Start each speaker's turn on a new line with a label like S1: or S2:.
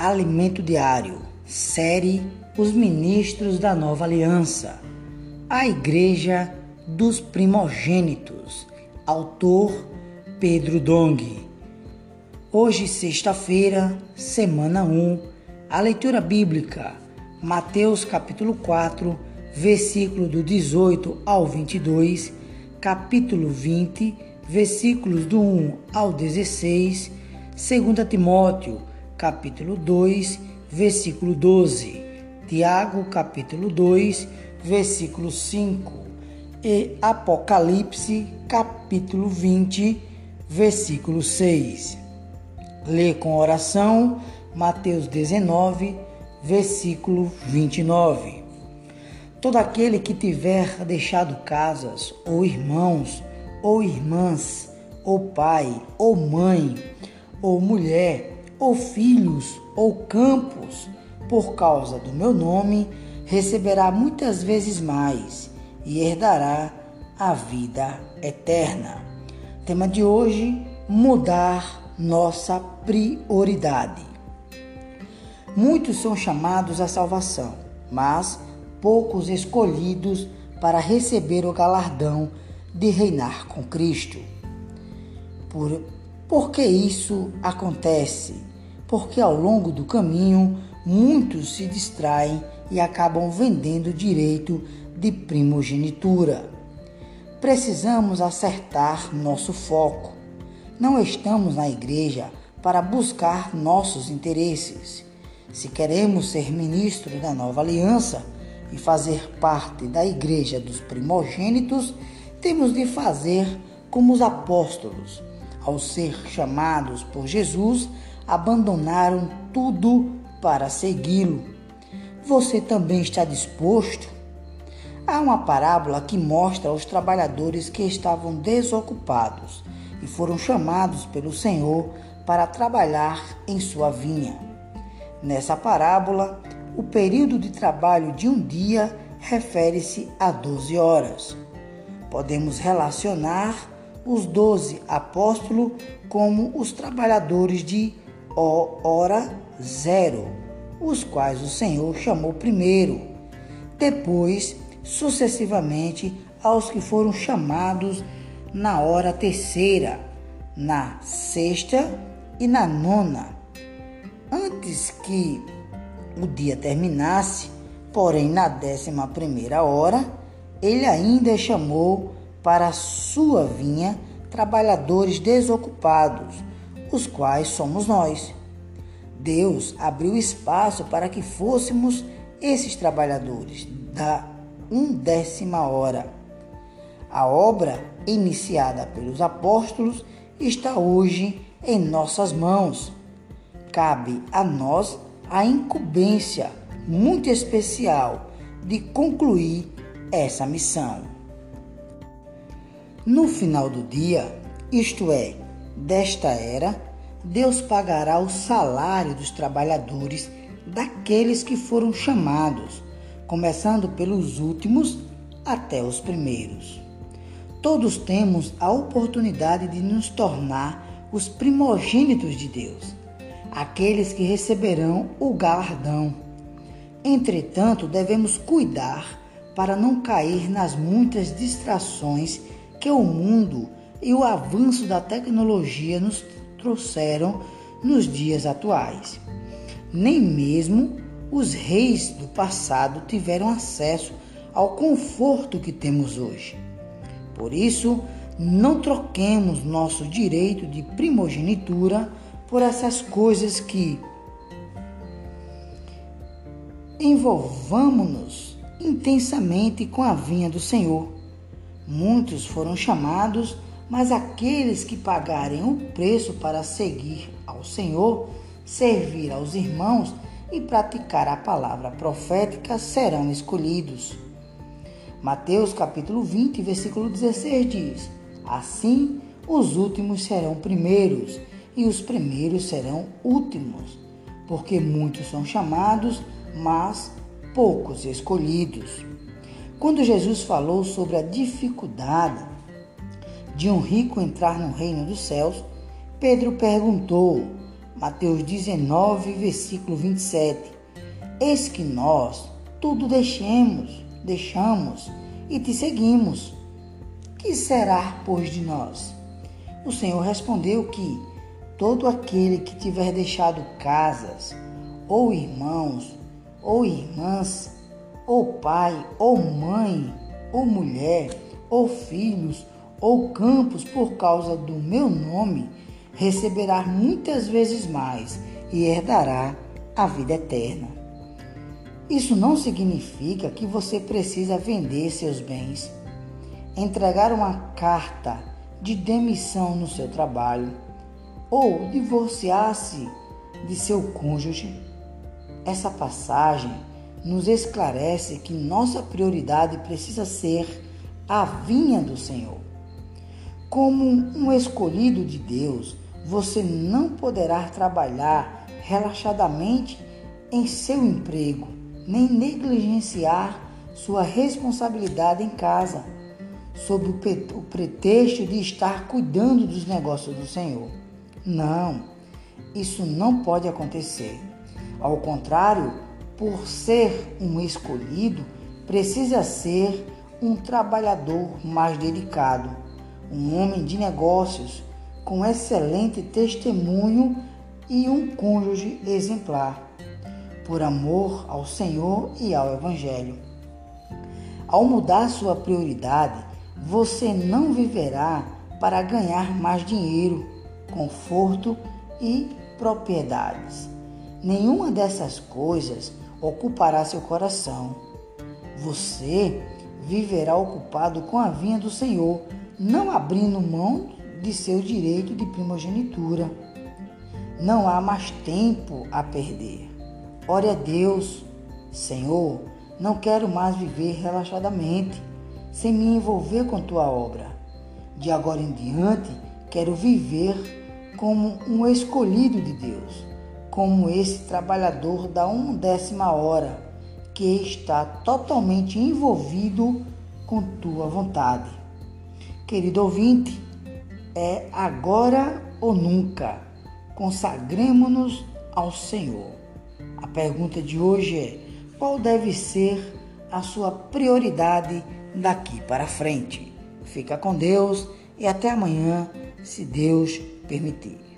S1: Alimento Diário, série Os Ministros da Nova Aliança, a Igreja dos Primogênitos, autor Pedro Dong. Hoje, sexta-feira, semana 1, a leitura bíblica, Mateus capítulo 4, versículo do 18 ao 22, capítulo 20, versículos do 1 ao 16, 2 Timóteo capítulo 2, versículo 12, Tiago, capítulo 2, versículo 5 e Apocalipse, capítulo 20, versículo 6. Lê com oração Mateus 19, versículo 29. Todo aquele que tiver deixado casas, ou irmãos, ou irmãs, ou pai, ou mãe, ou mulher, ou filhos, ou campos, por causa do meu nome, receberá muitas vezes mais e herdará a vida eterna. Tema de hoje: mudar nossa prioridade. Muitos são chamados à salvação, mas poucos escolhidos para receber o galardão de reinar com Cristo. Por, por que isso acontece? Porque ao longo do caminho muitos se distraem e acabam vendendo o direito de primogenitura. Precisamos acertar nosso foco. Não estamos na igreja para buscar nossos interesses. Se queremos ser ministro da nova aliança e fazer parte da igreja dos primogênitos, temos de fazer como os apóstolos, ao ser chamados por Jesus abandonaram tudo para segui-lo. Você também está disposto? Há uma parábola que mostra os trabalhadores que estavam desocupados e foram chamados pelo Senhor para trabalhar em sua vinha. Nessa parábola, o período de trabalho de um dia refere-se a 12 horas. Podemos relacionar os doze apóstolos como os trabalhadores de hora zero, os quais o Senhor chamou primeiro, depois, sucessivamente, aos que foram chamados na hora terceira, na sexta e na nona. Antes que o dia terminasse, porém na décima primeira hora, ele ainda chamou para sua vinha trabalhadores desocupados os quais somos nós. Deus abriu espaço para que fôssemos esses trabalhadores da undécima hora. A obra iniciada pelos apóstolos está hoje em nossas mãos. Cabe a nós a incumbência muito especial de concluir essa missão. No final do dia, isto é, desta era, Deus pagará o salário dos trabalhadores daqueles que foram chamados, começando pelos últimos até os primeiros. Todos temos a oportunidade de nos tornar os primogênitos de Deus, aqueles que receberão o galardão. Entretanto, devemos cuidar para não cair nas muitas distrações que o mundo e o avanço da tecnologia nos trouxeram nos dias atuais. Nem mesmo os reis do passado tiveram acesso ao conforto que temos hoje. Por isso, não troquemos nosso direito de primogenitura por essas coisas que envolvamos-nos intensamente com a vinha do Senhor. Muitos foram chamados mas aqueles que pagarem o preço para seguir ao Senhor, servir aos irmãos e praticar a palavra profética serão escolhidos. Mateus capítulo 20, versículo 16 diz: Assim os últimos serão primeiros e os primeiros serão últimos, porque muitos são chamados, mas poucos escolhidos. Quando Jesus falou sobre a dificuldade de um rico entrar no reino dos céus, Pedro perguntou: Mateus 19, versículo 27. Eis que nós tudo deixemos, deixamos e te seguimos. Que será, pois, de nós? O Senhor respondeu que todo aquele que tiver deixado casas, ou irmãos, ou irmãs, ou pai, ou mãe, ou mulher, ou filhos, ou campos por causa do meu nome, receberá muitas vezes mais e herdará a vida eterna. Isso não significa que você precisa vender seus bens, entregar uma carta de demissão no seu trabalho ou divorciar-se de seu cônjuge. Essa passagem nos esclarece que nossa prioridade precisa ser a vinha do Senhor. Como um escolhido de Deus, você não poderá trabalhar relaxadamente em seu emprego, nem negligenciar sua responsabilidade em casa, sob o pretexto de estar cuidando dos negócios do Senhor. Não, isso não pode acontecer. Ao contrário, por ser um escolhido, precisa ser um trabalhador mais dedicado, um homem de negócios com excelente testemunho e um cônjuge exemplar, por amor ao Senhor e ao Evangelho. Ao mudar sua prioridade, você não viverá para ganhar mais dinheiro, conforto e propriedades. Nenhuma dessas coisas ocupará seu coração. Você viverá ocupado com a vinha do Senhor, não abrindo mão de seu direito de primogenitura. Não há mais tempo a perder. Ore a Deus, Senhor, não quero mais viver relaxadamente, sem me envolver com tua obra. De agora em diante, quero viver como um escolhido de Deus como esse trabalhador da undécima hora, que está totalmente envolvido com tua vontade. Querido ouvinte, é agora ou nunca. Consagremos-nos ao Senhor. A pergunta de hoje é: qual deve ser a sua prioridade daqui para frente? Fica com Deus e até amanhã, se Deus permitir.